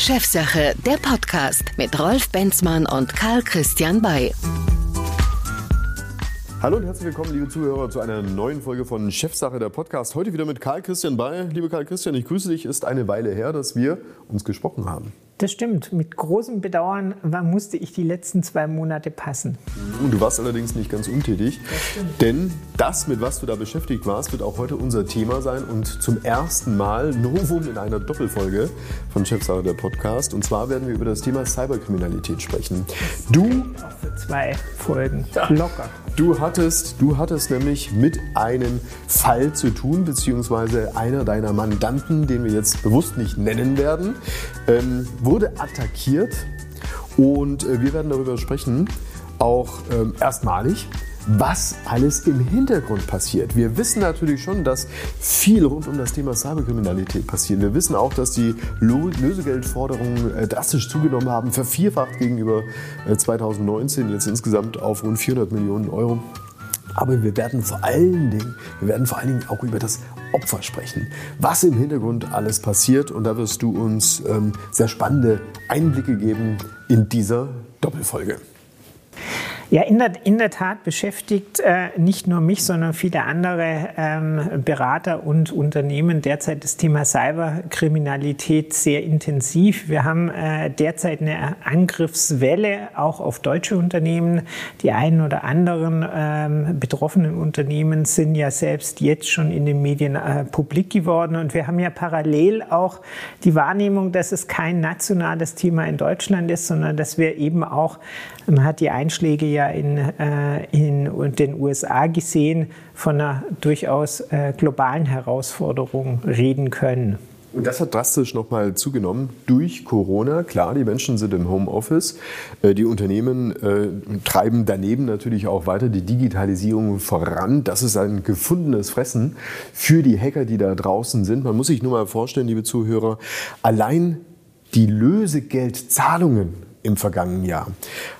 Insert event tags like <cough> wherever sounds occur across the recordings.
Chefsache, der Podcast mit Rolf Benzmann und Karl Christian Bay. Hallo und herzlich willkommen, liebe Zuhörer, zu einer neuen Folge von Chefsache der Podcast. Heute wieder mit Karl Christian Bay. Liebe Karl Christian, ich grüße dich. Ist eine Weile her, dass wir uns gesprochen haben. Das stimmt. Mit großem Bedauern musste ich die letzten zwei Monate passen. Und du warst allerdings nicht ganz untätig. Das denn das, mit was du da beschäftigt warst, wird auch heute unser Thema sein und zum ersten Mal Novum in einer Doppelfolge von Chefsache der Podcast. Und zwar werden wir über das Thema Cyberkriminalität sprechen. Du. Auch für zwei Folgen. Locker. Du hattest, du hattest nämlich mit einem Fall zu tun, beziehungsweise einer deiner Mandanten, den wir jetzt bewusst nicht nennen werden, ähm, wurde attackiert. Und äh, wir werden darüber sprechen, auch ähm, erstmalig, was alles im Hintergrund passiert. Wir wissen natürlich schon, dass viel rund um das Thema Cyberkriminalität passiert. Wir wissen auch, dass die Lösegeldforderungen äh, drastisch zugenommen haben, vervierfacht gegenüber 2019, äh, jetzt insgesamt auf rund 400 Millionen Euro. Aber wir werden vor allen Dingen, wir werden vor allen Dingen auch über das Opfer sprechen. Was im Hintergrund alles passiert und da wirst du uns ähm, sehr spannende Einblicke geben in dieser Doppelfolge. Ja, in der, in der Tat beschäftigt äh, nicht nur mich, sondern viele andere ähm, Berater und Unternehmen derzeit das Thema Cyberkriminalität sehr intensiv. Wir haben äh, derzeit eine Angriffswelle auch auf deutsche Unternehmen. Die einen oder anderen ähm, betroffenen Unternehmen sind ja selbst jetzt schon in den Medien äh, publik geworden. Und wir haben ja parallel auch die Wahrnehmung, dass es kein nationales Thema in Deutschland ist, sondern dass wir eben auch, man hat die Einschläge ja in, äh, in den USA gesehen, von einer durchaus äh, globalen Herausforderung reden können. Und das hat drastisch nochmal zugenommen durch Corona. Klar, die Menschen sind im Homeoffice. Äh, die Unternehmen äh, treiben daneben natürlich auch weiter die Digitalisierung voran. Das ist ein gefundenes Fressen für die Hacker, die da draußen sind. Man muss sich nur mal vorstellen, liebe Zuhörer, allein die Lösegeldzahlungen im vergangenen Jahr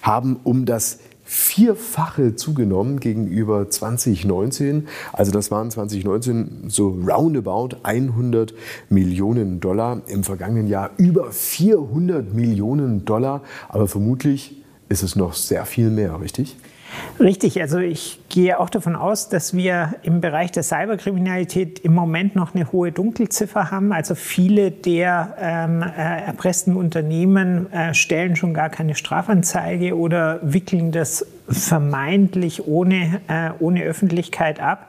haben um das Vierfache zugenommen gegenüber 2019. Also das waren 2019 so roundabout 100 Millionen Dollar. Im vergangenen Jahr über 400 Millionen Dollar. Aber vermutlich ist es noch sehr viel mehr, richtig? Richtig, also ich gehe auch davon aus, dass wir im Bereich der Cyberkriminalität im Moment noch eine hohe Dunkelziffer haben. Also viele der ähm, äh, erpressten Unternehmen äh, stellen schon gar keine Strafanzeige oder wickeln das vermeintlich ohne, äh, ohne Öffentlichkeit ab.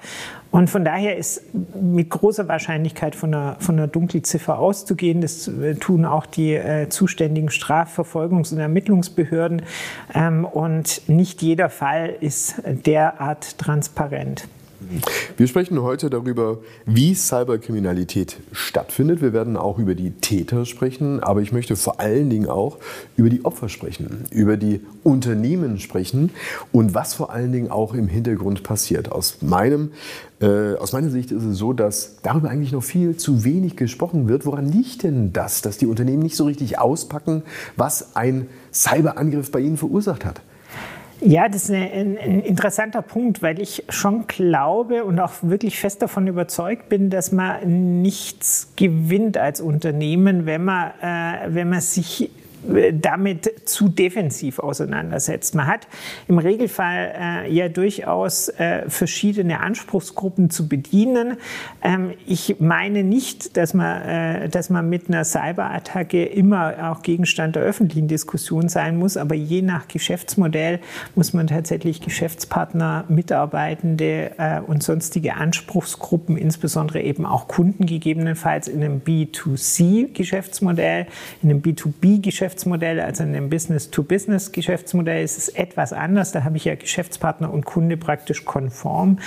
Und von daher ist mit großer Wahrscheinlichkeit von einer, von einer Dunkelziffer auszugehen. Das äh, tun auch die äh, zuständigen Strafverfolgungs- und Ermittlungsbehörden. Ähm, und nicht jeder Fall ist derart transparent. Wir sprechen heute darüber, wie Cyberkriminalität stattfindet. Wir werden auch über die Täter sprechen, aber ich möchte vor allen Dingen auch über die Opfer sprechen, über die Unternehmen sprechen und was vor allen Dingen auch im Hintergrund passiert. Aus, meinem, äh, aus meiner Sicht ist es so, dass darüber eigentlich noch viel zu wenig gesprochen wird. Woran liegt denn das, dass die Unternehmen nicht so richtig auspacken, was ein Cyberangriff bei ihnen verursacht hat? Ja, das ist ein, ein, interessanter Punkt, weil ich schon glaube und auch wirklich fest davon überzeugt bin, dass man nichts gewinnt als Unternehmen, wenn man, äh, wenn man sich damit zu defensiv auseinandersetzt. Man hat im Regelfall äh, ja durchaus äh, verschiedene Anspruchsgruppen zu bedienen. Ähm, ich meine nicht, dass man, äh, dass man mit einer Cyberattacke immer auch Gegenstand der öffentlichen Diskussion sein muss, aber je nach Geschäftsmodell muss man tatsächlich Geschäftspartner, Mitarbeitende äh, und sonstige Anspruchsgruppen, insbesondere eben auch Kunden gegebenenfalls in einem B2C-Geschäftsmodell, in einem B2B-Geschäftsmodell Geschäftsmodell, also in dem Business-to-Business-Geschäftsmodell ist es etwas anders. Da habe ich ja Geschäftspartner und Kunde praktisch konform.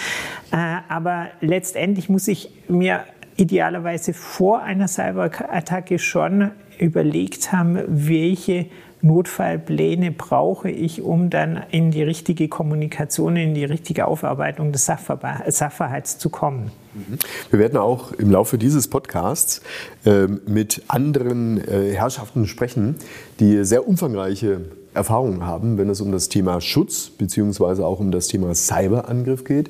Äh, aber letztendlich muss ich mir idealerweise vor einer Cyberattacke schon überlegt haben, welche Notfallpläne brauche ich, um dann in die richtige Kommunikation, in die richtige Aufarbeitung des Sachverhalts zu kommen. Wir werden auch im Laufe dieses Podcasts äh, mit anderen äh, Herrschaften sprechen, die sehr umfangreiche Erfahrung haben, wenn es um das Thema Schutz bzw. auch um das Thema Cyberangriff geht.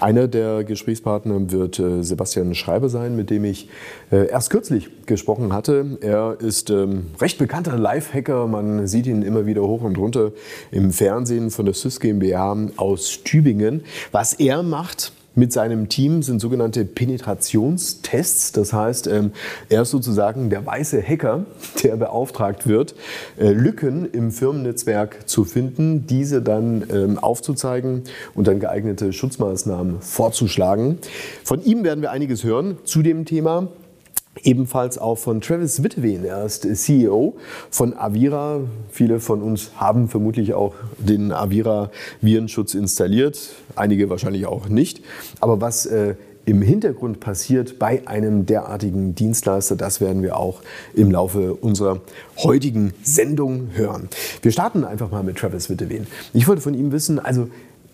Einer der Gesprächspartner wird äh, Sebastian Schreiber sein, mit dem ich äh, erst kürzlich gesprochen hatte. Er ist ähm, recht bekannter Live-Hacker. Man sieht ihn immer wieder hoch und runter im Fernsehen von der SYS GmbH aus Tübingen. Was er macht, mit seinem Team sind sogenannte Penetrationstests. Das heißt, ähm, er ist sozusagen der weiße Hacker, <laughs> der beauftragt wird, äh, Lücken im Firmennetzwerk zu finden, diese dann ähm, aufzuzeigen und dann geeignete Schutzmaßnahmen vorzuschlagen. Von ihm werden wir einiges hören zu dem Thema. Ebenfalls auch von Travis Witteween. Er ist CEO von Avira. Viele von uns haben vermutlich auch den Avira Virenschutz installiert. Einige wahrscheinlich auch nicht. Aber was äh, im Hintergrund passiert bei einem derartigen Dienstleister, das werden wir auch im Laufe unserer heutigen Sendung hören. Wir starten einfach mal mit Travis Witteween. Ich wollte von ihm wissen, also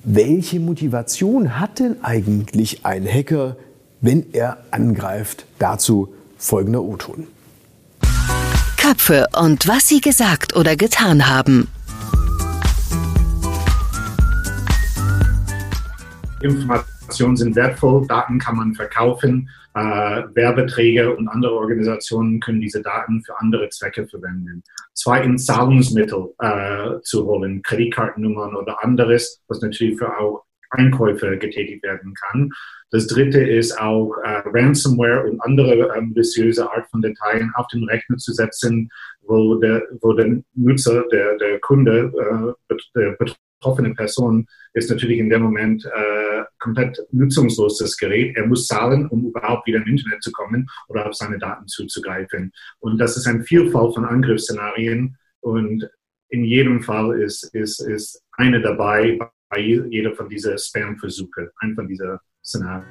welche Motivation hat denn eigentlich ein Hacker, wenn er angreift? Dazu folgender O-Ton. Köpfe und was sie gesagt oder getan haben. Informationen sind wertvoll, Daten kann man verkaufen, äh, Werbeträger und andere Organisationen können diese Daten für andere Zwecke verwenden. Zweitens Zahlungsmittel äh, zu holen, Kreditkartennummern oder anderes, was natürlich für auch Einkäufe getätigt werden kann. Das dritte ist auch äh, Ransomware und andere äh, maliciöse Art von Dateien auf den Rechner zu setzen, wo der, wo der Nutzer, der, der Kunde, äh, der betroffene Person ist natürlich in dem Moment äh, komplett nutzungslos, das Gerät. Er muss zahlen, um überhaupt wieder im Internet zu kommen oder auf seine Daten zuzugreifen. Und das ist ein Vielfalt von Angriffsszenarien und in jedem Fall ist, ist, ist eine dabei bei jeder von diesen Spam-Versuche, ein von dieser Szenario.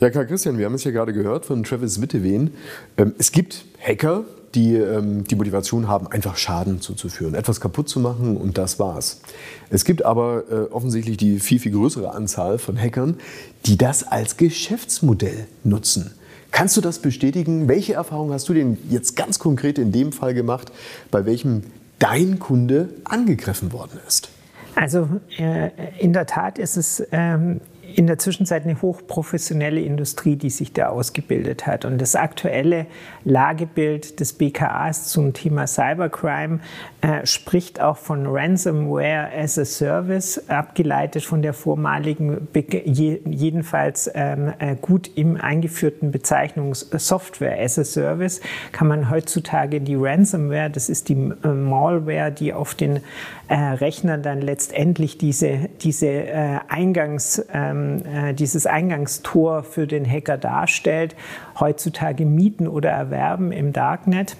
Ja, Karl Christian, wir haben es ja gerade gehört von Travis Witteween. Ähm, es gibt Hacker, die ähm, die Motivation haben, einfach Schaden zuzuführen, etwas kaputt zu machen und das war's. Es gibt aber äh, offensichtlich die viel, viel größere Anzahl von Hackern, die das als Geschäftsmodell nutzen. Kannst du das bestätigen? Welche Erfahrung hast du denn jetzt ganz konkret in dem Fall gemacht, bei welchem dein Kunde angegriffen worden ist? Also äh, in der Tat ist es ähm, in der Zwischenzeit eine hochprofessionelle Industrie, die sich da ausgebildet hat. Und das aktuelle Lagebild des BKAs zum Thema Cybercrime äh, spricht auch von Ransomware as a Service, abgeleitet von der vormaligen, jedenfalls ähm, äh, gut im eingeführten Bezeichnung Software as a Service, kann man heutzutage die Ransomware, das ist die äh, Malware, die auf den äh, Rechnern dann letztendlich diese, diese äh, Eingangs ähm, äh, dieses Eingangstor für den Hacker darstellt, heutzutage mieten oder erwerben im Darknet.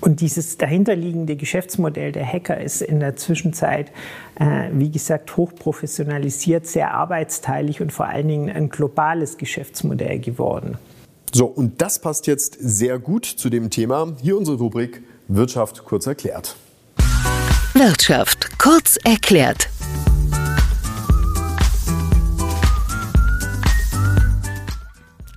Und dieses dahinterliegende Geschäftsmodell der Hacker ist in der Zwischenzeit, äh, wie gesagt, hochprofessionalisiert, sehr arbeitsteilig und vor allen Dingen ein globales Geschäftsmodell geworden. So, und das passt jetzt sehr gut zu dem Thema. Hier unsere Rubrik Wirtschaft kurz erklärt. Wirtschaft kurz erklärt.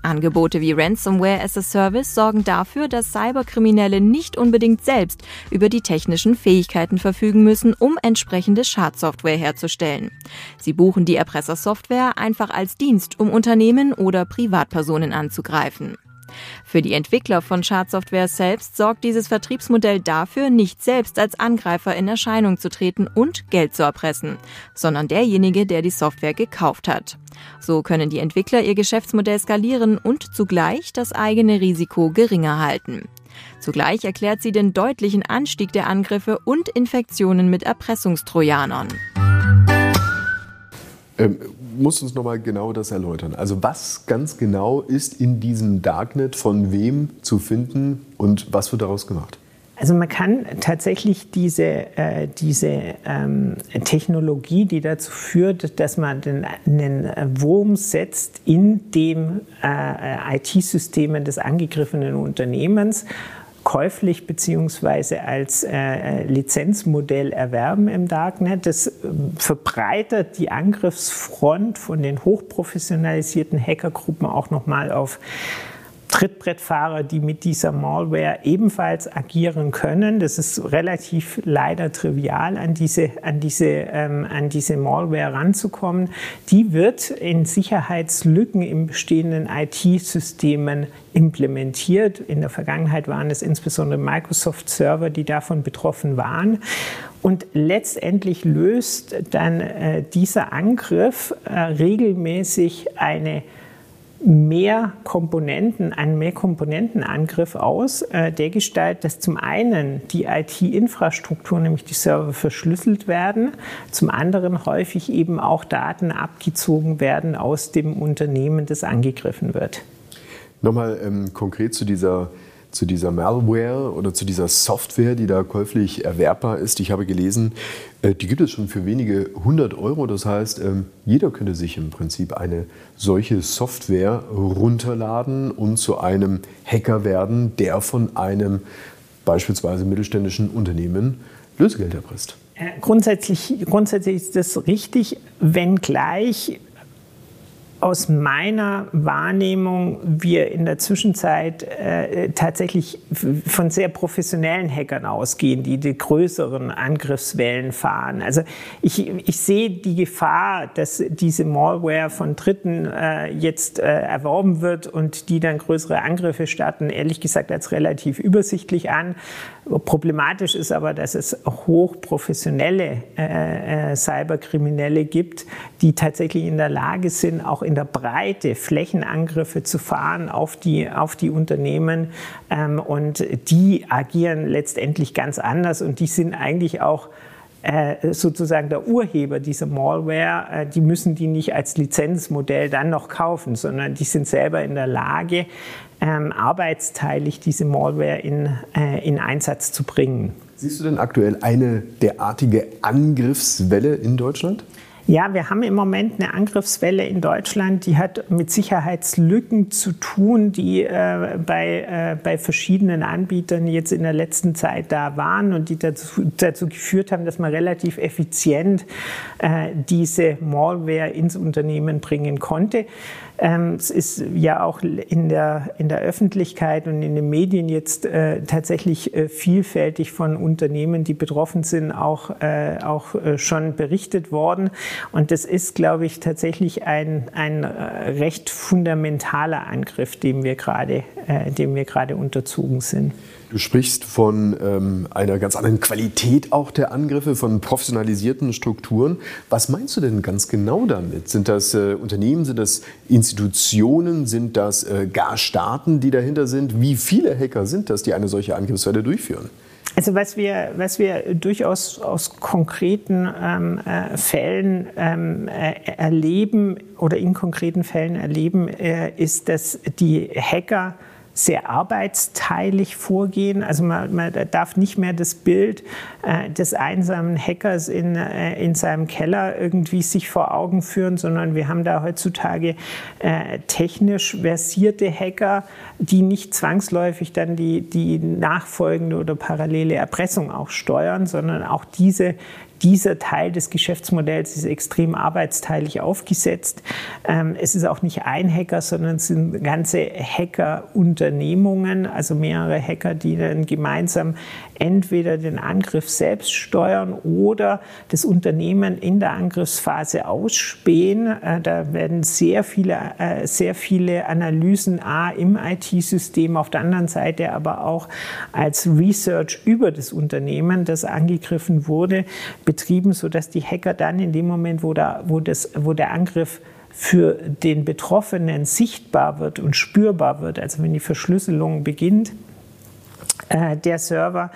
Angebote wie Ransomware as a Service sorgen dafür, dass Cyberkriminelle nicht unbedingt selbst über die technischen Fähigkeiten verfügen müssen, um entsprechende Schadsoftware herzustellen. Sie buchen die Erpressersoftware einfach als Dienst, um Unternehmen oder Privatpersonen anzugreifen. Für die Entwickler von Schadsoftware selbst sorgt dieses Vertriebsmodell dafür, nicht selbst als Angreifer in Erscheinung zu treten und Geld zu erpressen, sondern derjenige, der die Software gekauft hat. So können die Entwickler ihr Geschäftsmodell skalieren und zugleich das eigene Risiko geringer halten. Zugleich erklärt sie den deutlichen Anstieg der Angriffe und Infektionen mit Erpressungstrojanern. Ähm, musst uns nochmal genau das erläutern. Also was ganz genau ist in diesem Darknet von wem zu finden und was wird daraus gemacht? Also man kann tatsächlich diese, äh, diese ähm, Technologie, die dazu führt, dass man den, einen Wurm setzt in dem äh, IT-Systemen des angegriffenen Unternehmens, käuflich bzw. als äh, Lizenzmodell erwerben im Darknet. Das äh, verbreitert die Angriffsfront von den hochprofessionalisierten Hackergruppen auch nochmal auf Trittbrettfahrer, die mit dieser Malware ebenfalls agieren können. Das ist relativ leider trivial, an diese, an diese, ähm, an diese Malware ranzukommen. Die wird in Sicherheitslücken in bestehenden IT-Systemen implementiert. In der Vergangenheit waren es insbesondere Microsoft-Server, die davon betroffen waren. Und letztendlich löst dann äh, dieser Angriff äh, regelmäßig eine mehr Komponenten, einen Mehrkomponentenangriff aus, äh, der Gestalt, dass zum einen die IT-Infrastruktur, nämlich die Server, verschlüsselt werden, zum anderen häufig eben auch Daten abgezogen werden aus dem Unternehmen, das angegriffen wird. Nochmal ähm, konkret zu dieser zu dieser Malware oder zu dieser Software, die da käuflich erwerbbar ist. Ich habe gelesen, äh, die gibt es schon für wenige hundert Euro. Das heißt, ähm, jeder könnte sich im Prinzip eine solche Software runterladen und zu einem Hacker werden, der von einem beispielsweise mittelständischen Unternehmen Lösegeld erpresst. Äh, grundsätzlich, grundsätzlich ist das richtig, wenngleich aus meiner Wahrnehmung wir in der Zwischenzeit äh, tatsächlich von sehr professionellen Hackern ausgehen, die die größeren Angriffswellen fahren. Also ich, ich sehe die Gefahr, dass diese Malware von Dritten äh, jetzt äh, erworben wird und die dann größere Angriffe starten, ehrlich gesagt als relativ übersichtlich an. Problematisch ist aber, dass es hochprofessionelle äh, äh, Cyberkriminelle gibt, die tatsächlich in der Lage sind, auch in der Breite Flächenangriffe zu fahren auf die, auf die Unternehmen. Ähm, und die agieren letztendlich ganz anders und die sind eigentlich auch äh, sozusagen der Urheber dieser Malware, äh, die müssen die nicht als Lizenzmodell dann noch kaufen, sondern die sind selber in der Lage, ähm, arbeitsteilig diese Malware in, äh, in Einsatz zu bringen. Siehst du denn aktuell eine derartige Angriffswelle in Deutschland? Ja, wir haben im Moment eine Angriffswelle in Deutschland, die hat mit Sicherheitslücken zu tun, die äh, bei, äh, bei verschiedenen Anbietern jetzt in der letzten Zeit da waren und die dazu, dazu geführt haben, dass man relativ effizient äh, diese Malware ins Unternehmen bringen konnte. Ähm, es ist ja auch in der, in der Öffentlichkeit und in den Medien jetzt äh, tatsächlich äh, vielfältig von Unternehmen, die betroffen sind, auch, äh, auch äh, schon berichtet worden. Und das ist, glaube ich, tatsächlich ein, ein äh, recht fundamentaler Angriff, dem wir gerade, äh, dem wir gerade unterzogen sind. Du sprichst von ähm, einer ganz anderen Qualität auch der Angriffe, von professionalisierten Strukturen. Was meinst du denn ganz genau damit? Sind das äh, Unternehmen, sind das Institutionen, sind das äh, gar Staaten, die dahinter sind? Wie viele Hacker sind das, die eine solche Angriffswelle durchführen? Also was wir, was wir durchaus aus konkreten ähm, äh, Fällen ähm, äh, erleben oder in konkreten Fällen erleben, äh, ist, dass die Hacker sehr arbeitsteilig vorgehen. Also man, man darf nicht mehr das Bild äh, des einsamen Hackers in, äh, in seinem Keller irgendwie sich vor Augen führen, sondern wir haben da heutzutage äh, technisch versierte Hacker, die nicht zwangsläufig dann die, die nachfolgende oder parallele Erpressung auch steuern, sondern auch diese dieser Teil des Geschäftsmodells ist extrem arbeitsteilig aufgesetzt. Ähm, es ist auch nicht ein Hacker, sondern es sind ganze Hacker-Unternehmungen, also mehrere Hacker, die dann gemeinsam entweder den Angriff selbst steuern oder das Unternehmen in der Angriffsphase ausspähen. Äh, da werden sehr viele, äh, sehr viele Analysen A im IT-System, auf der anderen Seite aber auch als Research über das Unternehmen, das angegriffen wurde, betrieben, sodass die Hacker dann in dem Moment, wo, da, wo, das, wo der Angriff für den Betroffenen sichtbar wird und spürbar wird, also wenn die Verschlüsselung beginnt, der Server,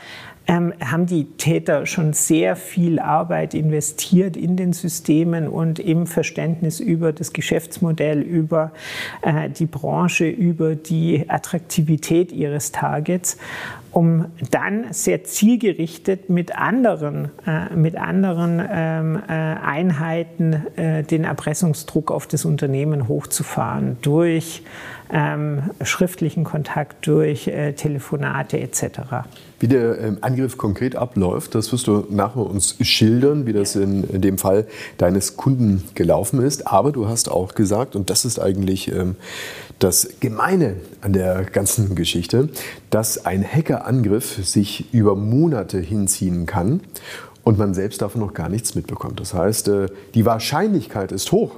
ähm, haben die Täter schon sehr viel Arbeit investiert in den Systemen und im Verständnis über das Geschäftsmodell, über äh, die Branche, über die Attraktivität ihres Targets. um dann sehr zielgerichtet mit anderen, äh, mit anderen ähm, äh, Einheiten äh, den Erpressungsdruck auf das Unternehmen hochzufahren durch ähm, schriftlichen Kontakt, durch äh, Telefonate etc. Wie der ähm, Angriff konkret abläuft, das wirst du nachher uns schildern, wie das in, in, dem Fall deines Kunden gelaufen ist. Aber du hast auch gesagt, und das ist eigentlich ähm, das Gemeine an der ganzen Geschichte, dass ein Hackerangriff sich über Monate hinziehen kann und man selbst davon noch gar nichts mitbekommt. Das heißt, äh, die Wahrscheinlichkeit ist hoch,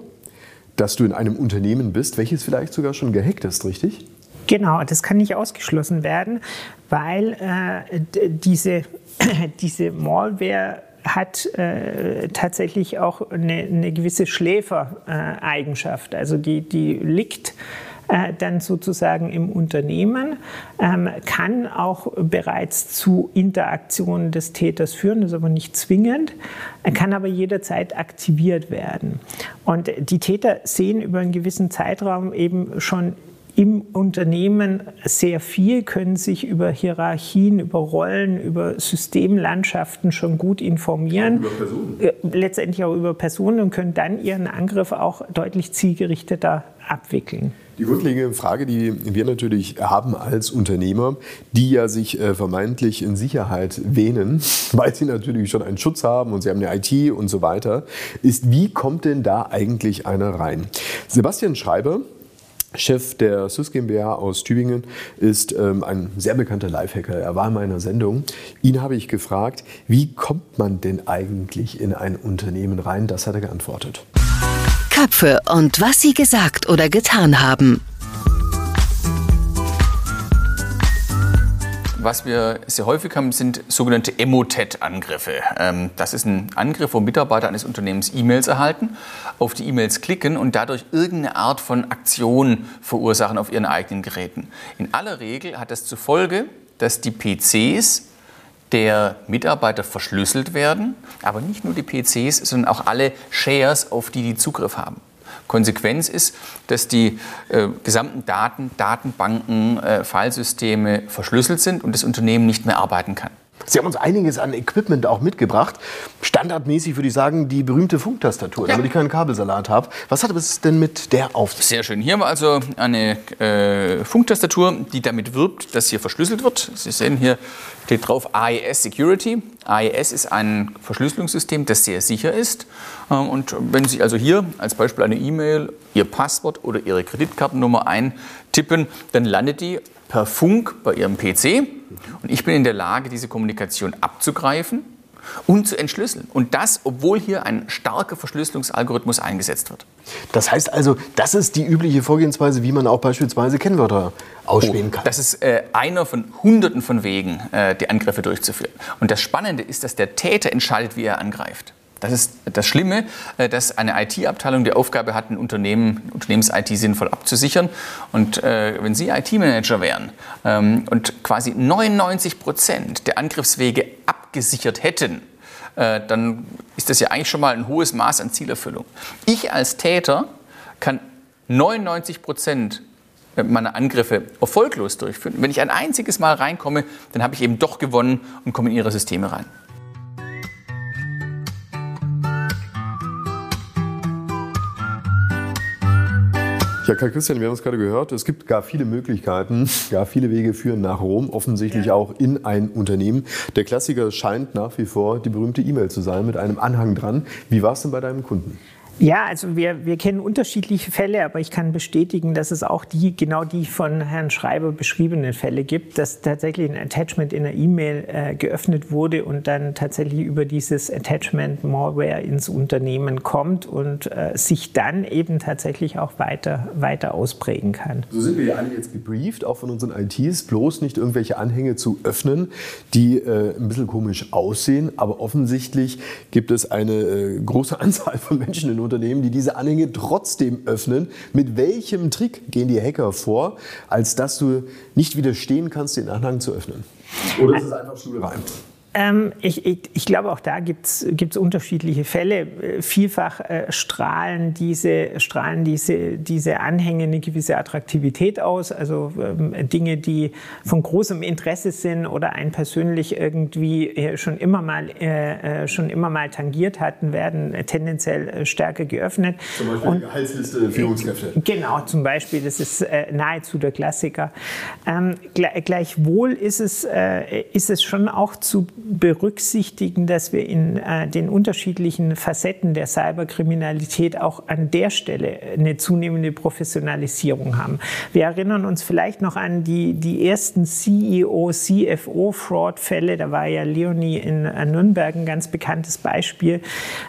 dass du in einem Unternehmen bist, welches vielleicht sogar schon gehackt ist, richtig? Genau, das kann nicht ausgeschlossen werden, weil äh, diese, <clears throat> diese Malware hat äh, tatsächlich auch eine, eine gewisse Schläfereigenschaft. also die, die liegt äh, dann sozusagen im Unternehmen, ähm, kann auch bereits zu Interaktionen des Täters führen, ist aber nicht zwingend, kann aber jederzeit aktiviert werden. Und die Täter sehen über einen gewissen Zeitraum eben schon im Unternehmen sehr viel, können sich über Hierarchien, über Rollen, über Systemlandschaften schon gut informieren. Über Personen. Äh, letztendlich auch über Personen und können dann ihren Angriff auch deutlich zielgerichteter abwickeln. Die grundlegende Frage, die wir natürlich haben als Unternehmer, die ja sich äh, vermeintlich in Sicherheit wähnen, <laughs> weil sie natürlich schon einen Schutz haben und sie haben eine IT und so weiter, ist, wie kommt denn da eigentlich einer rein? Sebastian Schreiber, Chef der SUS GmbH aus Tübingen ist ähm, ein sehr bekannter Lifehacker. Er war in meiner Sendung. Ihn habe ich gefragt, wie kommt man denn eigentlich in ein Unternehmen rein? Das hat er geantwortet. Köpfe und was sie gesagt oder getan haben. Was wir sehr häufig haben, sind sogenannte Emotet-Angriffe. Ähm, das ist ein Angriff, wo Mitarbeiter eines Unternehmens E-Mails erhalten, auf die E-Mails klicken und dadurch irgendeine Art von Aktion verursachen auf ihren eigenen Geräten. In aller Regel hat das zur Folge, dass die PCs der Mitarbeiter verschlüsselt werden, aber nicht nur die PCs, sondern auch alle Shares, auf die die Zugriff haben. Konsequenz ist, dass die äh, gesamten Daten, Datenbanken, äh, Filesysteme verschlüsselt sind und das Unternehmen nicht mehr arbeiten kann. Sie haben uns einiges an Equipment auch mitgebracht. Standardmäßig würde ich sagen, die berühmte Funktastatur, ja. damit ich keinen Kabelsalat habe. Was hat es denn mit der auf? Sehr schön. Hier haben wir also eine äh, Funktastatur, die damit wirbt, dass hier verschlüsselt wird. Sie sehen hier steht drauf AES Security. AES ist ein Verschlüsselungssystem, das sehr sicher ist. Ähm, und wenn Sie also hier als Beispiel eine E-Mail, Ihr Passwort oder Ihre Kreditkartennummer eintippen, dann landet die per Funk bei Ihrem PC und ich bin in der Lage, diese Kommunikation abzugreifen und zu entschlüsseln. Und das, obwohl hier ein starker Verschlüsselungsalgorithmus eingesetzt wird. Das heißt also, das ist die übliche Vorgehensweise, wie man auch beispielsweise Kennwörter ausspähen oh, kann. Das ist äh, einer von Hunderten von Wegen, äh, die Angriffe durchzuführen. Und das Spannende ist, dass der Täter entscheidet, wie er angreift. Das ist das Schlimme, äh, dass eine IT-Abteilung die Aufgabe hat, ein Unternehmen, Unternehmens-IT sinnvoll abzusichern. Und äh, wenn Sie IT-Manager wären ähm, und quasi 99 Prozent der Angriffswege abgesichert hätten, äh, dann ist das ja eigentlich schon mal ein hohes Maß an Zielerfüllung. Ich als Täter kann 99 Prozent meiner Angriffe erfolglos durchführen. Wenn ich ein einziges Mal reinkomme, dann habe ich eben doch gewonnen und komme in Ihre Systeme rein. Ja, Karl Christian, wir haben es gerade gehört, es gibt gar viele Möglichkeiten, gar viele Wege führen nach Rom, offensichtlich ja. auch in ein Unternehmen. Der Klassiker scheint nach wie vor die berühmte E-Mail zu sein mit einem Anhang dran. Wie war es denn bei deinem Kunden? Ja, also wir, wir kennen unterschiedliche Fälle, aber ich kann bestätigen, dass es auch die, genau die von Herrn Schreiber beschriebenen Fälle gibt, dass tatsächlich ein Attachment in einer E-Mail äh, geöffnet wurde und dann tatsächlich über dieses Attachment Malware ins Unternehmen kommt und äh, sich dann eben tatsächlich auch weiter, weiter ausprägen kann. So sind wir ja alle jetzt gebrieft, auch von unseren ITs, bloß nicht irgendwelche Anhänge zu öffnen, die äh, ein bisschen komisch aussehen, aber offensichtlich gibt es eine äh, große <laughs> Anzahl von Menschen in Unternehmen, die diese Anhänge trotzdem öffnen. Mit welchem Trick gehen die Hacker vor, als dass du nicht widerstehen kannst, den Anhang zu öffnen? Oder ist es einfach Schulrein? Ähm, ich, ich, ich, glaube, auch da gibt es unterschiedliche Fälle. Äh, vielfach äh, strahlen, diese, strahlen diese, diese Anhänge eine gewisse Attraktivität aus. Also ähm, Dinge, die von großem Interesse sind oder einen persönlich irgendwie äh, schon, immer mal, äh, äh, schon immer mal tangiert hatten, werden tendenziell äh, stärker geöffnet. Zum Beispiel Und, Gehaltsliste Führungskräfte. Genau, zum Beispiel. Das ist nahezu der Klassiker. Ähm, gleichwohl ist es, ist es schon auch zu berücksichtigen, dass wir in äh, den unterschiedlichen Facetten der Cyberkriminalität auch an der Stelle eine zunehmende Professionalisierung haben. Wir erinnern uns vielleicht noch an die, die ersten CEO, CFO-Fraud-Fälle. Da war ja Leonie in äh, Nürnberg ein ganz bekanntes Beispiel,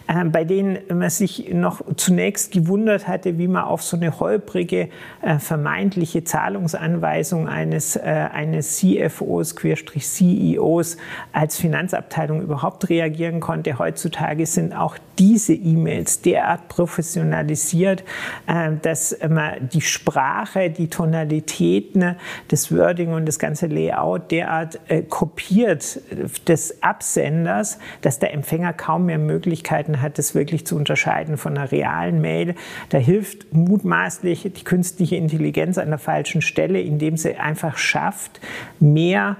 äh, bei denen man sich noch zunächst gewundert hatte, wie man auf so eine holprige, äh, vermeintliche Zahlungsanweisung eines, äh, eines CFOs, CEOs als Finanzabteilung überhaupt reagieren konnte. Heutzutage sind auch diese E-Mails derart professionalisiert, äh, dass man die Sprache, die Tonalitäten, das Wording und das ganze Layout derart äh, kopiert des Absenders, dass der Empfänger kaum mehr Möglichkeiten hat, das wirklich zu unterscheiden von einer realen Mail. Da hilft mutmaßlich die künstliche Intelligenz an der falschen Stelle, indem sie einfach schafft, mehr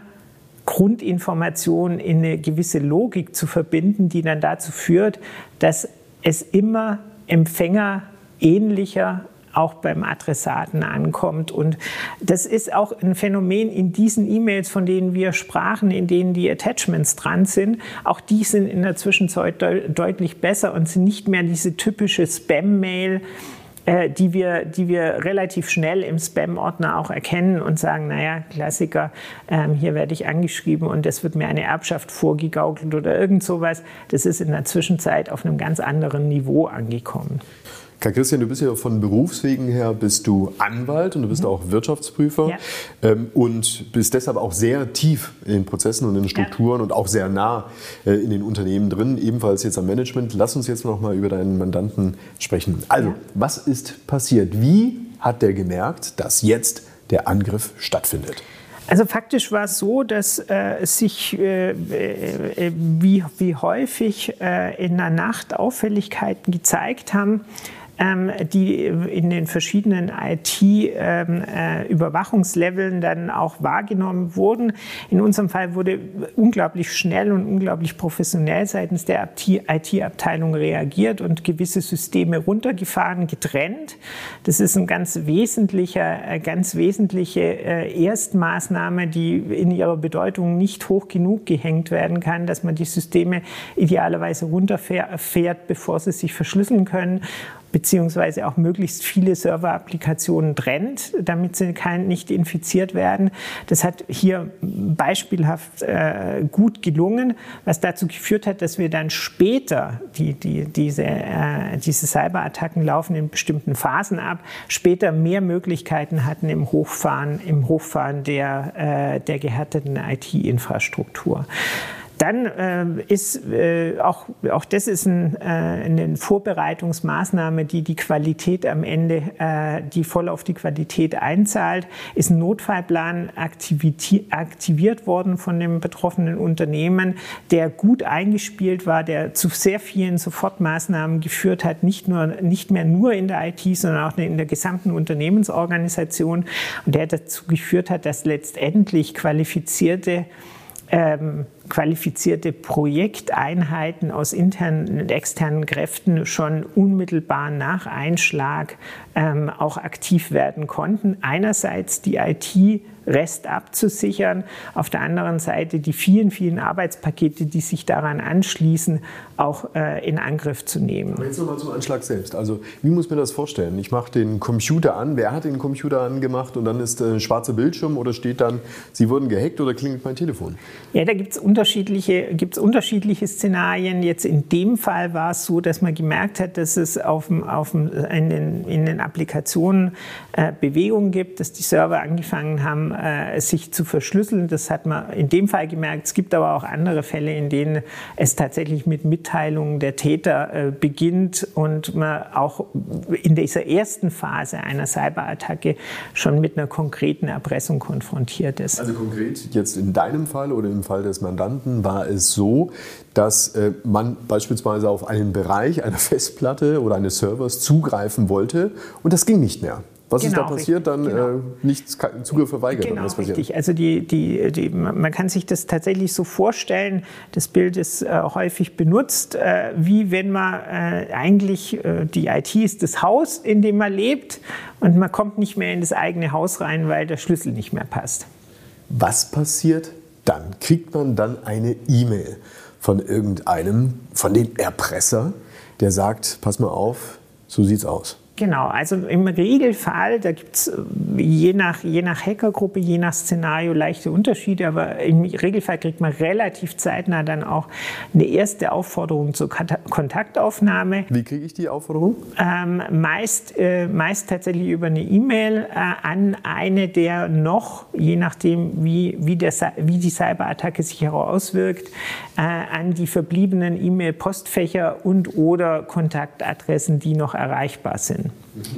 Grundinformationen in eine gewisse Logik zu verbinden, die dann dazu führt, dass es immer Empfänger ähnlicher auch beim Adressaten ankommt. Und das ist auch ein Phänomen in diesen E-Mails, von denen wir sprachen, in denen die Attachments dran sind. Auch die sind in der Zwischenzeit de deutlich besser und sind nicht mehr diese typische Spam-Mail, äh, die, wir, die wir relativ schnell im Spam-Ordner auch erkennen und sagen, naja, Klassiker, ähm, hier werde ich angeschrieben und es wird mir eine Erbschaft vorgegaukelt oder irgend sowas. Das ist in der Zwischenzeit auf einem ganz anderen Niveau angekommen. Karl Christian, du bist ja von Berufswegen her bist du Anwalt und du bist mhm. auch Wirtschaftsprüfer ja. ähm, und bist deshalb auch sehr tief in den Prozessen und in den Strukturen ja. und auch sehr nah äh, in den Unternehmen drin, ebenfalls jetzt am Management. Lass uns jetzt noch mal über deinen Mandanten sprechen. Also, ja. was ist passiert? Wie hat der gemerkt, dass jetzt der Angriff stattfindet? Also faktisch war es so, dass äh, sich äh, äh, wie, wie häufig äh, in der Nacht Auffälligkeiten gezeigt haben, die in den verschiedenen IT-Überwachungsleveln ähm, äh, dann auch wahrgenommen wurden. In unserem Fall wurde unglaublich schnell und unglaublich professionell seitens der IT-Abteilung reagiert und gewisse Systeme runtergefahren, getrennt. Das ist eine ganz wesentliche, äh, ganz wesentliche äh, Erstmaßnahme, die in ihrer Bedeutung nicht hoch genug gehängt werden kann, dass man die Systeme idealerweise runterfährt, bevor sie sich verschlüsseln können beziehungsweise auch möglichst viele Server-Applikationen trennt, damit sie kein, nicht infiziert werden. Das hat hier beispielhaft äh, gut gelungen, was dazu geführt hat, dass wir dann später, die, die, diese, äh, diese Cyberattacken laufen in bestimmten Phasen ab, später mehr Möglichkeiten hatten im Hochfahren, im Hochfahren der, äh, der gehärteten IT-Infrastruktur. Dann äh, ist äh, auch, auch das ist ein, äh, eine Vorbereitungsmaßnahme, die die Qualität am Ende, äh, die voll auf die Qualität einzahlt, ist ein Notfallplan aktiviert worden von dem betroffenen Unternehmen, der gut eingespielt war, der zu sehr vielen Sofortmaßnahmen geführt hat, nicht, nur, nicht mehr nur in der IT, sondern auch in der gesamten Unternehmensorganisation. Und der dazu geführt hat, dass letztendlich qualifizierte ähm, qualifizierte Projekteinheiten aus internen und externen Kräften schon unmittelbar nach Einschlag ähm, auch aktiv werden konnten. Einerseits die IT Rest abzusichern, auf der anderen Seite die vielen, vielen Arbeitspakete, die sich daran anschließen, auch äh, in Angriff zu nehmen. Aber jetzt nochmal zum Anschlag selbst. Also wie muss man das vorstellen? Ich mache den Computer an, wer hat den Computer angemacht und dann ist ein äh, schwarzer Bildschirm oder steht dann, Sie wurden gehackt oder klingelt mein Telefon? Ja, da gibt es unterschiedliche, gibt's unterschiedliche Szenarien. Jetzt in dem Fall war es so, dass man gemerkt hat, dass es auf, auf, in, den, in den Applikationen äh, Bewegungen gibt, dass die Server angefangen haben, äh, sich zu verschlüsseln. Das hat man in dem Fall gemerkt. Es gibt aber auch andere Fälle, in denen es tatsächlich mit Mitteilungen der Täter äh, beginnt und man auch in dieser ersten Phase einer Cyberattacke schon mit einer konkreten Erpressung konfrontiert ist. Also konkret jetzt in deinem Fall oder im Fall des Mandanten war es so, dass äh, man beispielsweise auf einen Bereich einer Festplatte oder eines Servers zugreifen wollte und das ging nicht mehr. Was genau, ist da genau, passiert? Dann genau. äh, nicht Zugriff verweigert. Genau, richtig. Also die, die, die, man kann sich das tatsächlich so vorstellen. Das Bild ist äh, häufig benutzt, äh, wie wenn man äh, eigentlich äh, die IT ist das Haus, in dem man lebt, und man kommt nicht mehr in das eigene Haus rein, weil der Schlüssel nicht mehr passt. Was passiert dann? Kriegt man dann eine E-Mail von irgendeinem, von dem Erpresser, der sagt: Pass mal auf, so sieht's aus. Genau, also im Regelfall, da gibt es äh, je nach, je nach Hackergruppe, je nach Szenario leichte Unterschiede, aber im Regelfall kriegt man relativ zeitnah dann auch eine erste Aufforderung zur Kontaktaufnahme. Wie kriege ich die Aufforderung? Ähm, meist, äh, meist tatsächlich über eine E-Mail äh, an eine der noch, je nachdem wie, wie, der, wie die Cyberattacke sich auswirkt, äh, an die verbliebenen E-Mail-Postfächer und oder Kontaktadressen, die noch erreichbar sind.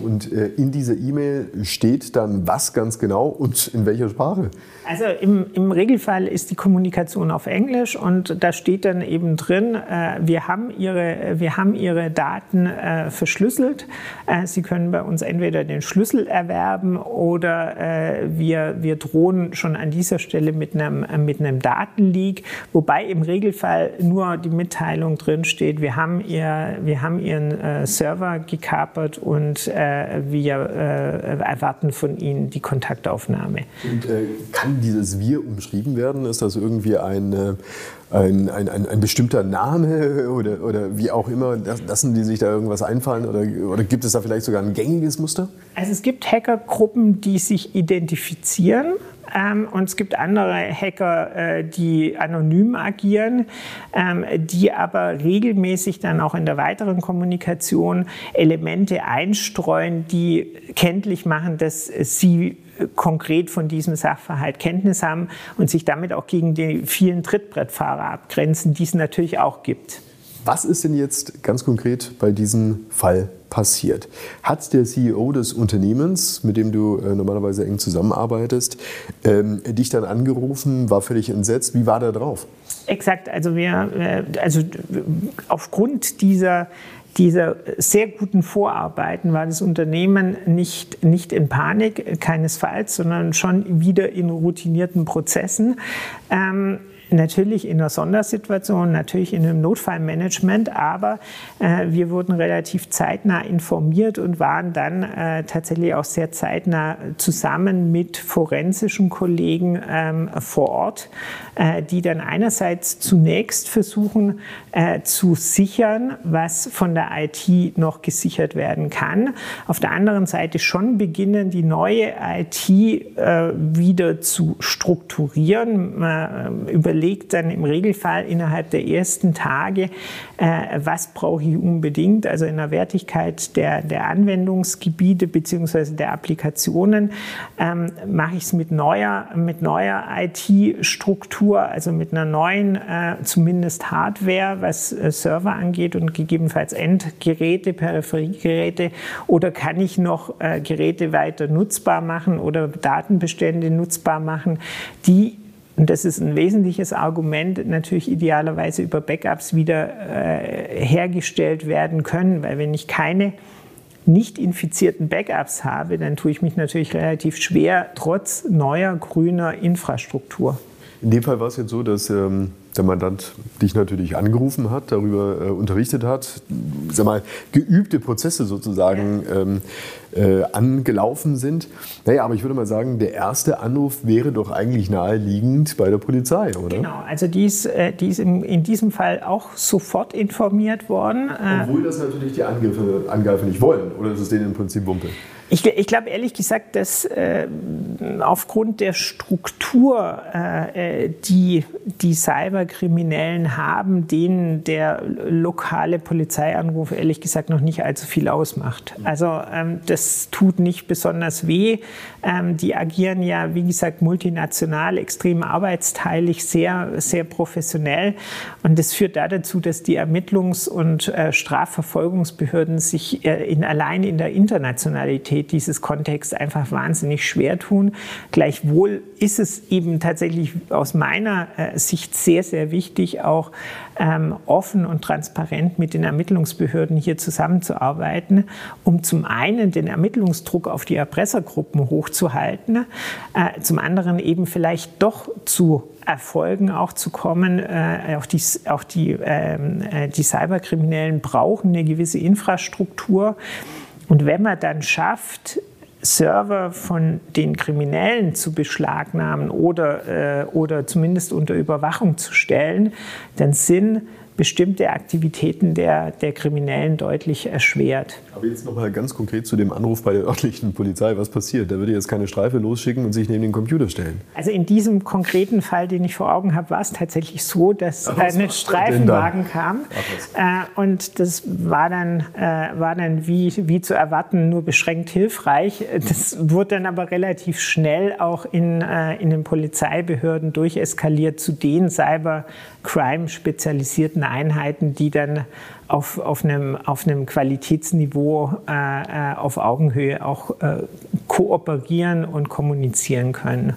Und äh, in dieser E-Mail steht dann was ganz genau und in welcher Sprache? Also im, im, Regelfall ist die Kommunikation auf Englisch und da steht dann eben drin, äh, wir, haben ihre, wir haben Ihre Daten äh, verschlüsselt. Äh, Sie können bei uns entweder den Schlüssel erwerben oder äh, wir, wir drohen schon an dieser Stelle mit einem, äh, mit einem Datenleak, wobei im Regelfall nur die Mitteilung drin steht, wir haben, ihr, wir haben Ihren Server gekapert und wir erwarten von Ihnen die Kontaktaufnahme. Und, kann kann dieses Wir umschrieben werden? Ist das irgendwie ein, äh, ein, ein, ein, ein bestimmter Name <laughs> oder, oder wie auch immer? Lassen die sich da irgendwas einfallen oder, oder gibt es da vielleicht sogar ein gängiges Muster? Also es gibt Hackergruppen, die sich identifizieren ähm, und es gibt andere Hacker, äh, die anonym agieren, ähm, die aber regelmäßig dann auch in der weiteren Kommunikation Elemente einstreuen, die kenntlich machen, dass sie konkret von diesem Sachverhalt Kenntnis haben und sich damit auch gegen die vielen Trittbrettfahrer abgrenzen, die es natürlich auch gibt. Was ist denn jetzt ganz konkret bei diesem Fall passiert? Hat der CEO des Unternehmens, mit dem du äh, normalerweise eng zusammenarbeitest, ähm, dich dann angerufen, war völlig entsetzt? Wie war der drauf? Exakt, also wir, äh, also aufgrund dieser dieser sehr guten Vorarbeiten war das Unternehmen nicht, nicht in Panik, keinesfalls, sondern schon wieder in routinierten Prozessen. Ähm, natürlich in einer Sondersituation, natürlich in einem Notfallmanagement, aber äh, wir wurden relativ zeitnah informiert und waren dann äh, tatsächlich auch sehr zeitnah zusammen mit forensischen Kollegen ähm, vor Ort, äh, die dann einerseits zunächst versuchen äh, zu sichern, was von der IT noch gesichert werden kann, auf der anderen Seite schon beginnen, die neue IT äh, wieder zu strukturieren. Äh, überlegt dann im Regelfall innerhalb der ersten Tage, äh, was brauche ich unbedingt, also in der Wertigkeit der, der Anwendungsgebiete bzw. der Applikationen, ähm, mache ich es mit neuer, mit neuer IT-Struktur, also mit einer neuen, äh, zumindest Hardware, was äh, Server angeht und gegebenenfalls Endgeräte, Peripheriegeräte, oder kann ich noch äh, Geräte weiter nutzbar machen oder Datenbestände nutzbar machen, die und das ist ein wesentliches Argument, natürlich idealerweise über Backups wieder äh, hergestellt werden können, weil wenn ich keine nicht infizierten Backups habe, dann tue ich mich natürlich relativ schwer, trotz neuer grüner Infrastruktur. In dem Fall war es jetzt so, dass ähm, der Mandant dich natürlich angerufen hat, darüber äh, unterrichtet hat, sag mal, geübte Prozesse sozusagen ähm, äh, angelaufen sind. Naja, aber ich würde mal sagen, der erste Anruf wäre doch eigentlich naheliegend bei der Polizei, oder? Genau, also die ist, äh, die ist in, in diesem Fall auch sofort informiert worden. Äh, Obwohl das natürlich die Angriffe, Angreifer nicht wollen, oder ist es denen im Prinzip Wumpe? Ich, ich glaube ehrlich gesagt, dass äh, aufgrund der Struktur, äh, die die Cyberkriminellen haben, denen der lokale Polizeianruf ehrlich gesagt noch nicht allzu viel ausmacht. Also ähm, das das tut nicht besonders weh. Ähm, die agieren ja, wie gesagt, multinational, extrem arbeitsteilig, sehr, sehr professionell. Und das führt da dazu, dass die Ermittlungs- und äh, Strafverfolgungsbehörden sich äh, in, allein in der Internationalität dieses Kontexts einfach wahnsinnig schwer tun. Gleichwohl ist es eben tatsächlich aus meiner äh, Sicht sehr, sehr wichtig, auch ähm, offen und transparent mit den Ermittlungsbehörden hier zusammenzuarbeiten, um zum einen den Ermittlungsdruck auf die Erpressergruppen hochzuhalten, äh, zum anderen eben vielleicht doch zu Erfolgen auch zu kommen. Äh, auch die, auch die, ähm, äh, die Cyberkriminellen brauchen eine gewisse Infrastruktur. Und wenn man dann schafft, Server von den Kriminellen zu beschlagnahmen oder, äh, oder zumindest unter Überwachung zu stellen, dann sind bestimmte Aktivitäten der, der Kriminellen deutlich erschwert. Aber jetzt noch mal ganz konkret zu dem Anruf bei der örtlichen Polizei. Was passiert? Da würde jetzt keine Streife losschicken und sich neben den Computer stellen. Also in diesem konkreten Fall, den ich vor Augen habe, war es tatsächlich so, dass Ach, ein Streifenwagen kam. Ach, äh, und das war dann, äh, war dann wie, wie zu erwarten nur beschränkt hilfreich. Das wurde dann aber relativ schnell auch in, äh, in den Polizeibehörden durcheskaliert zu den Cybercrime spezialisierten Einheiten, die dann auf, auf, einem, auf einem Qualitätsniveau äh, äh, auf Augenhöhe auch äh, kooperieren und kommunizieren können.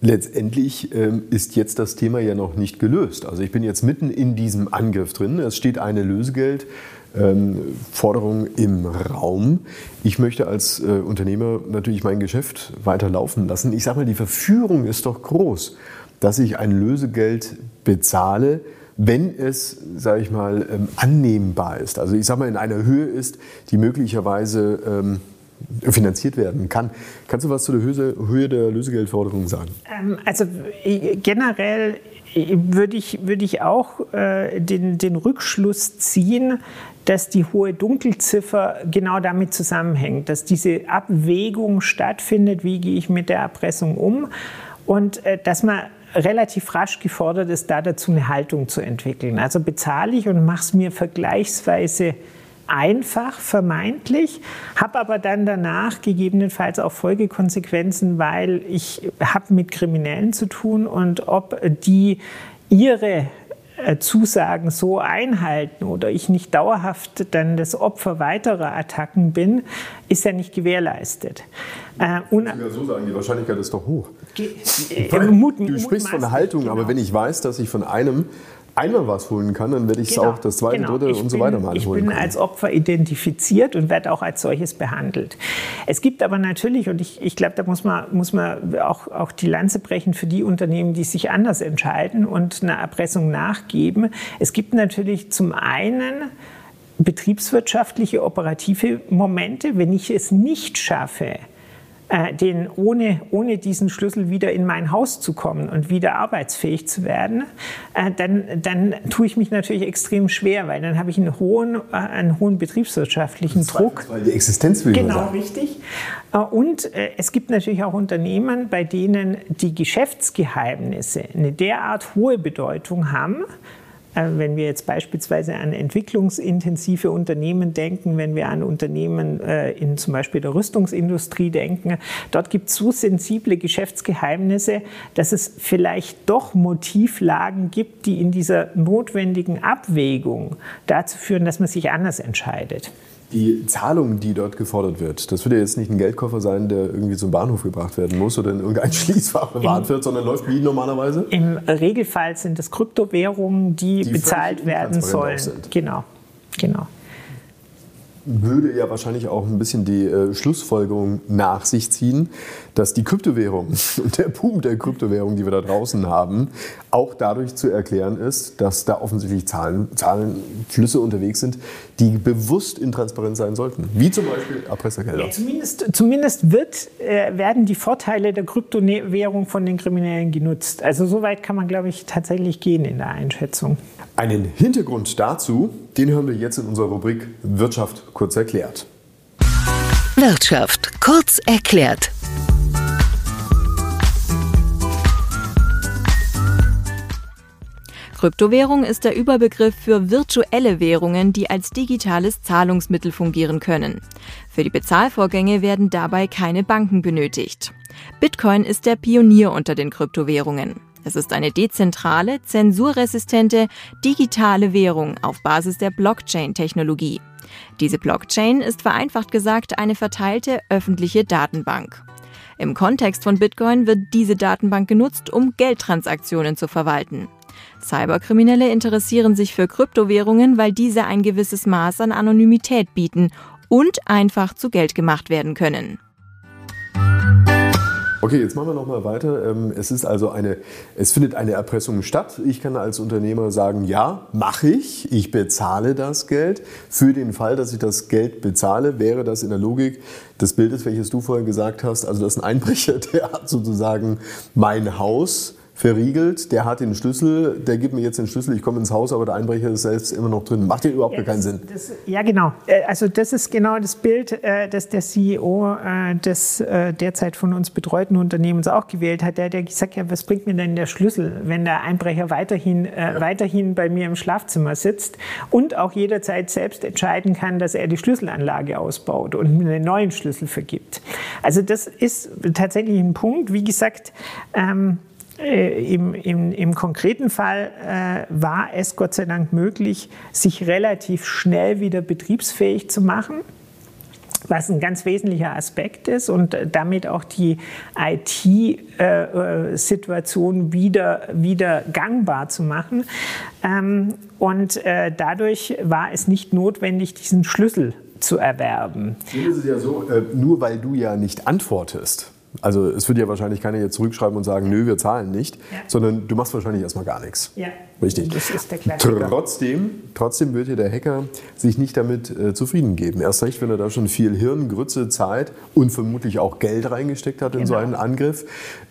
Letztendlich ähm, ist jetzt das Thema ja noch nicht gelöst. Also ich bin jetzt mitten in diesem Angriff drin. Es steht eine Lösegeldforderung ähm, im Raum. Ich möchte als äh, Unternehmer natürlich mein Geschäft weiter laufen lassen. Ich sage mal, die Verführung ist doch groß, dass ich ein Lösegeld bezahle, wenn es, sage ich mal, ähm, annehmbar ist. Also ich sage mal, in einer Höhe ist, die möglicherweise ähm, finanziert werden kann. Kannst du was zu der Höhe, der Lösegeldforderung sagen? Ähm, also generell würde ich, würde ich auch äh, den, den Rückschluss ziehen, dass die hohe Dunkelziffer genau damit zusammenhängt, dass diese Abwägung stattfindet, wie gehe ich mit der Erpressung um und äh, dass man relativ rasch gefordert ist, da dazu eine Haltung zu entwickeln. Also bezahle ich und mache es mir vergleichsweise einfach, vermeintlich, habe aber dann danach gegebenenfalls auch Folgekonsequenzen, weil ich habe mit Kriminellen zu tun und ob die ihre äh, Zusagen so einhalten oder ich nicht dauerhaft dann das Opfer weiterer Attacken bin, ist ja nicht gewährleistet. Äh, ich würde ja so sagen, die Wahrscheinlichkeit ist doch hoch. Äh, Mut, du sprichst von Haltung, genau. aber wenn ich weiß, dass ich von einem einmal was holen kann, dann werde ich es genau, auch das zweite, genau. dritte ich und so weiter mal holen Ich bin als Opfer identifiziert und werde auch als solches behandelt. Es gibt aber natürlich, und ich, ich glaube, da muss man, muss man auch, auch die Lanze brechen für die Unternehmen, die sich anders entscheiden und einer Erpressung nachgeben. Es gibt natürlich zum einen betriebswirtschaftliche, operative Momente, wenn ich es nicht schaffe, äh, den ohne, ohne diesen Schlüssel wieder in mein Haus zu kommen und wieder arbeitsfähig zu werden, äh, dann, dann tue ich mich natürlich extrem schwer, weil dann habe ich einen hohen, äh, einen hohen betriebswirtschaftlichen Druck. Weil die Existenz will Genau, sagen. richtig. Und es gibt natürlich auch Unternehmen, bei denen die Geschäftsgeheimnisse eine derart hohe Bedeutung haben, äh, wenn wir jetzt beispielsweise an entwicklungsintensive Unternehmen denken, wenn wir an Unternehmen äh, in zum Beispiel der Rüstungsindustrie denken, dort gibt es so sensible Geschäftsgeheimnisse, dass es vielleicht doch Motivlagen gibt, die in dieser notwendigen Abwägung dazu führen, dass man sich anders entscheidet. Die Zahlung, die dort gefordert wird, das wird ja jetzt nicht ein Geldkoffer sein, der irgendwie zum Bahnhof gebracht werden muss oder in irgendein <laughs> Schließfach bewahrt wird, sondern läuft wie normalerweise? Im Regelfall sind es Kryptowährungen, die, die bezahlt werden sollen. Genau, genau würde ja wahrscheinlich auch ein bisschen die äh, Schlussfolgerung nach sich ziehen, dass die Kryptowährung <laughs> und der Boom der Kryptowährung, die wir da draußen haben, auch dadurch zu erklären ist, dass da offensichtlich Zahlen, Zahlenflüsse unterwegs sind, die bewusst intransparent sein sollten, wie zum Beispiel Erpressergelder. Ja, zumindest, zumindest wird, äh, werden die Vorteile der Kryptowährung von den Kriminellen genutzt. Also so weit kann man, glaube ich, tatsächlich gehen in der Einschätzung. Einen Hintergrund dazu, den hören wir jetzt in unserer Rubrik Wirtschaft kurz erklärt. Wirtschaft kurz erklärt. Kryptowährung ist der Überbegriff für virtuelle Währungen, die als digitales Zahlungsmittel fungieren können. Für die Bezahlvorgänge werden dabei keine Banken benötigt. Bitcoin ist der Pionier unter den Kryptowährungen. Es ist eine dezentrale, zensurresistente, digitale Währung auf Basis der Blockchain-Technologie. Diese Blockchain ist vereinfacht gesagt eine verteilte öffentliche Datenbank. Im Kontext von Bitcoin wird diese Datenbank genutzt, um Geldtransaktionen zu verwalten. Cyberkriminelle interessieren sich für Kryptowährungen, weil diese ein gewisses Maß an Anonymität bieten und einfach zu Geld gemacht werden können. Okay, jetzt machen wir noch mal weiter. Ähm, es ist also eine, es findet eine Erpressung statt. Ich kann als Unternehmer sagen, ja, mache ich. Ich bezahle das Geld. Für den Fall, dass ich das Geld bezahle, wäre das in der Logik des Bildes, welches du vorher gesagt hast, also das ist ein Einbrecher, <laughs> der hat sozusagen mein Haus verriegelt, der hat den Schlüssel, der gibt mir jetzt den Schlüssel, ich komme ins Haus, aber der Einbrecher ist selbst immer noch drin. Macht ja überhaupt ja, keinen Sinn. Das, ja, genau. Äh, also das ist genau das Bild, äh, das der CEO äh, des derzeit von uns betreuten Unternehmens auch gewählt hat. Der, der gesagt hat, was bringt mir denn der Schlüssel, wenn der Einbrecher weiterhin, ja. weiterhin bei mir im Schlafzimmer sitzt und auch jederzeit selbst entscheiden kann, dass er die Schlüsselanlage ausbaut und mir einen neuen Schlüssel vergibt. Also das ist tatsächlich ein Punkt. Wie gesagt, ähm, äh, im, im, Im, konkreten Fall äh, war es Gott sei Dank möglich, sich relativ schnell wieder betriebsfähig zu machen, was ein ganz wesentlicher Aspekt ist und damit auch die IT-Situation äh, wieder, wieder gangbar zu machen. Ähm, und äh, dadurch war es nicht notwendig, diesen Schlüssel zu erwerben. Nun ist es ja so, äh, nur weil du ja nicht antwortest, also es wird ja wahrscheinlich keiner jetzt zurückschreiben und sagen, nö, wir zahlen nicht, ja. sondern du machst wahrscheinlich erstmal gar nichts. Ja. Richtig. Das ist der Klassiker. Trotzdem, trotzdem wird ja der Hacker sich nicht damit äh, zufrieden geben. Erst recht, wenn er da schon viel Hirn, Grütze, Zeit und vermutlich auch Geld reingesteckt hat in genau. so einen Angriff.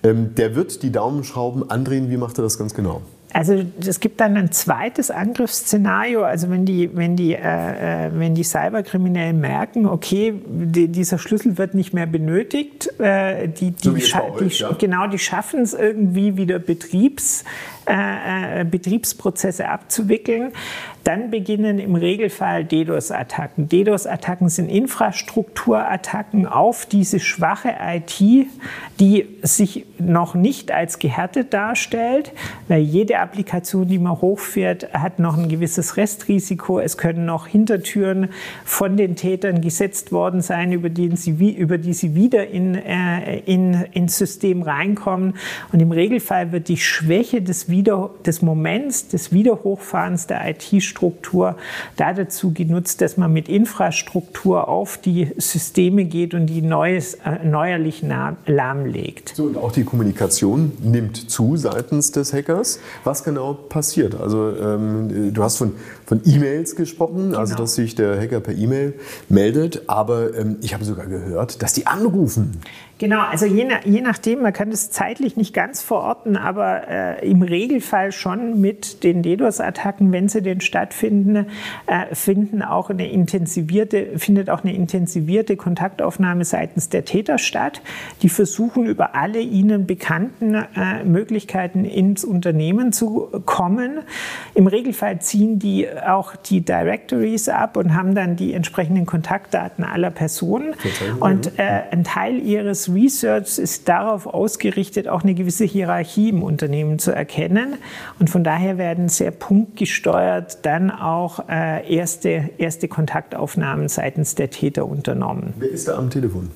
Ähm, der wird die Daumenschrauben andrehen. Wie macht er das ganz genau? Also es gibt dann ein zweites Angriffsszenario. Also wenn die, wenn die, äh, äh, wenn die Cyberkriminellen merken, okay, die, dieser Schlüssel wird nicht mehr benötigt, äh, die, die, so euch, die ja? genau, die schaffen es irgendwie wieder Betriebs äh, äh, Betriebsprozesse abzuwickeln. Dann beginnen im Regelfall DDoS-Attacken. DDoS-Attacken sind Infrastrukturattacken auf diese schwache IT, die sich noch nicht als gehärtet darstellt, weil jede Applikation, die man hochfährt, hat noch ein gewisses Restrisiko. Es können noch Hintertüren von den Tätern gesetzt worden sein, über die sie, über die sie wieder in, äh, in, ins System reinkommen. Und im Regelfall wird die Schwäche des wieder, des Moments des Wiederhochfahrens der IT-Struktur da dazu genutzt, dass man mit Infrastruktur auf die Systeme geht und die neues, äh, neuerlich lahmlegt. So, und auch die Kommunikation nimmt zu seitens des Hackers. Was genau passiert? Also ähm, du hast von, von E-Mails gesprochen, also genau. dass sich der Hacker per E-Mail meldet, aber ähm, ich habe sogar gehört, dass die anrufen. Genau, also je, nach, je nachdem, man kann das zeitlich nicht ganz verorten, aber äh, im Regelfall schon mit den DDoS-Attacken, wenn sie denn stattfinden, äh, finden auch eine intensivierte, findet auch eine intensivierte Kontaktaufnahme seitens der Täter statt. Die versuchen über alle ihnen bekannten äh, Möglichkeiten ins Unternehmen zu kommen. Im Regelfall ziehen die auch die Directories ab und haben dann die entsprechenden Kontaktdaten aller Personen. Und äh, ein Teil ihres Research ist darauf ausgerichtet, auch eine gewisse Hierarchie im Unternehmen zu erkennen. Und von daher werden sehr punktgesteuert dann auch äh, erste, erste Kontaktaufnahmen seitens der Täter unternommen. Wer ist da am Telefon?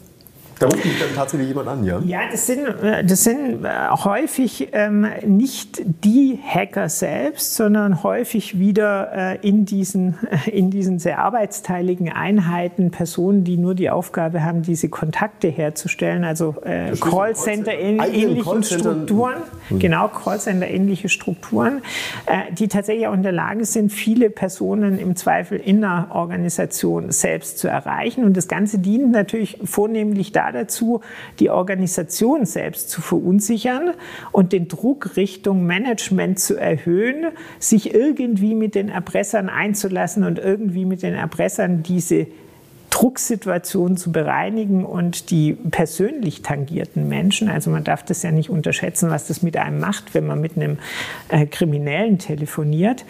Da ruft mich dann tatsächlich jemand an, ja? Ja, das sind, äh, das sind äh, häufig ähm, nicht die Hacker selbst, sondern häufig wieder äh, in, diesen, <laughs> in diesen sehr arbeitsteiligen Einheiten Personen, die nur die Aufgabe haben, diese Kontakte herzustellen, also äh, Callcenter-ähnlichen Call Strukturen, mhm. genau, Callcenter-ähnliche Strukturen, äh, die tatsächlich auch in der Lage sind, viele Personen im Zweifel in der Organisation selbst zu erreichen. Und das Ganze dient natürlich vornehmlich dazu, dazu, die Organisation selbst zu verunsichern und den Druck Richtung Management zu erhöhen, sich irgendwie mit den Erpressern einzulassen und irgendwie mit den Erpressern diese Drucksituation zu bereinigen und die persönlich tangierten Menschen, also man darf das ja nicht unterschätzen, was das mit einem macht, wenn man mit einem äh, Kriminellen telefoniert,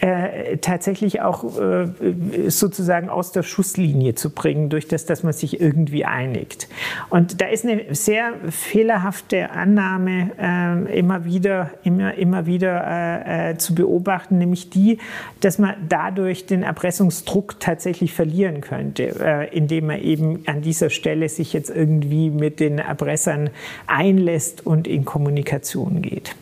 äh, tatsächlich auch äh, sozusagen aus der Schusslinie zu bringen, durch das, dass man sich irgendwie einigt. Und da ist eine sehr fehlerhafte Annahme äh, immer wieder, immer, immer wieder äh, äh, zu beobachten, nämlich die, dass man dadurch den Erpressungsdruck tatsächlich verlieren könnte, äh, indem man eben an dieser Stelle sich jetzt irgendwie mit den Erpressern einlässt und in Kommunikation geht.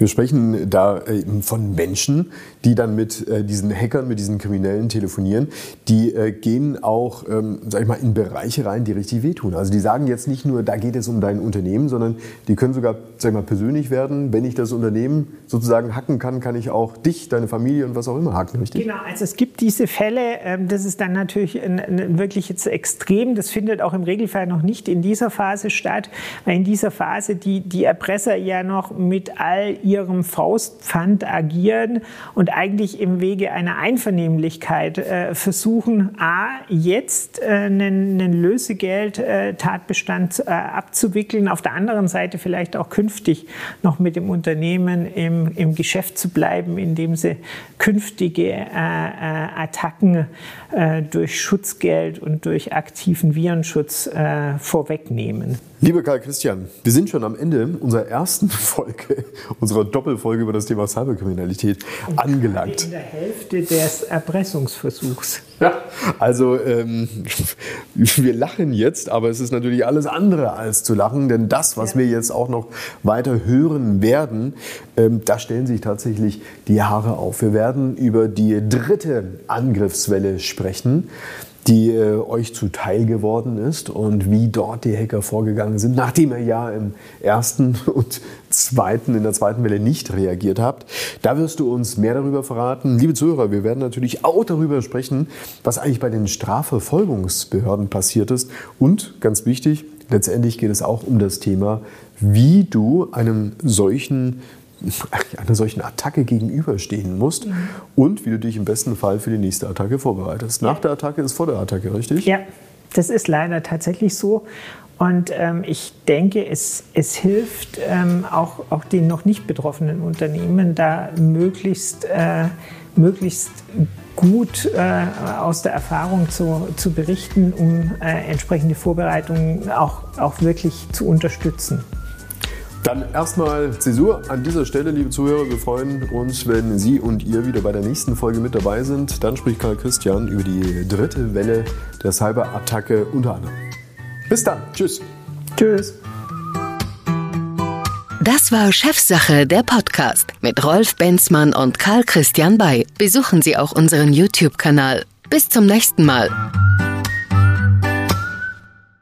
Wir sprechen da von Menschen, die dann mit äh, diesen Hackern, mit diesen Kriminellen telefonieren. Die äh, gehen auch, ähm, sag ich mal, in Bereiche rein, die richtig wehtun. Also die sagen jetzt nicht nur, da geht es um dein Unternehmen, sondern die können sogar, sag ich mal, persönlich werden. Wenn ich das Unternehmen sozusagen hacken kann, kann ich auch dich, deine Familie und was auch immer hacken, richtig? Genau, also es gibt diese Fälle, ähm, das ist dann natürlich ein, ein wirklich jetzt extrem. Das findet auch im Regelfall noch nicht in dieser Phase statt, weil in dieser Phase die, die Erpresser ja noch mit all ihrem Faustpfand agieren und eigentlich im Wege einer Einvernehmlichkeit äh, versuchen, a, jetzt äh, einen, einen Lösegeld-Tatbestand äh, abzuwickeln, auf der anderen Seite vielleicht auch künftig noch mit dem Unternehmen im, im Geschäft zu bleiben, indem sie künftige äh, äh, Attacken äh, durch Schutzgeld und durch aktiven Virenschutz vorwegnehmen. Lieber Karl Christian, wir sind schon am Ende unserer ersten <laughs> Folge, unserer Doppelfolge über das Thema Cyberkriminalität angelangt. In der Hälfte des Erpressungsversuchs. Ja, also ähm, wir lachen jetzt, aber es ist natürlich alles andere als zu lachen, denn das, was ja. wir jetzt auch noch weiter hören werden, ähm, da stellen sich tatsächlich die Haare auf. Wir werden über die dritte Angriffswelle sprechen die äh, euch zuteil geworden ist und wie dort die Hacker vorgegangen sind, nachdem ihr ja im ersten <laughs> und zweiten, in der zweiten Welle nicht reagiert habt. Da wirst du uns mehr darüber verraten. Liebe Zuhörer, wir werden natürlich auch darüber sprechen, was eigentlich bei den Strafverfolgungsbehörden passiert ist. Und ganz wichtig, letztendlich geht es auch um das Thema, wie du einem solchen <laughs> einer solchen Attacke gegenüberstehen musst mhm. und wie du dich im besten Fall für die nächste Attacke vorbereitest. Nach der Attacke ist vor der Attacke, richtig? Ja, das ist leider tatsächlich so. Und ähm, ich denke, es, es hilft ähm, auch, auch den noch nicht betroffenen Unternehmen, da möglichst, äh, möglichst gut äh, aus der Erfahrung zu, zu berichten, um äh, entsprechende Vorbereitungen auch, auch wirklich zu unterstützen. Dann erstmal Zäsur an dieser Stelle, liebe Zuhörer. Wir freuen uns, wenn Sie und ihr wieder bei der nächsten Folge mit dabei sind. Dann spricht Karl Christian über die dritte Welle der Cyberattacke unter anderem. Bis dann. Tschüss. Tschüss. Das war Chefsache, der Podcast mit Rolf Benzmann und Karl Christian Bay. Besuchen Sie auch unseren YouTube-Kanal. Bis zum nächsten Mal.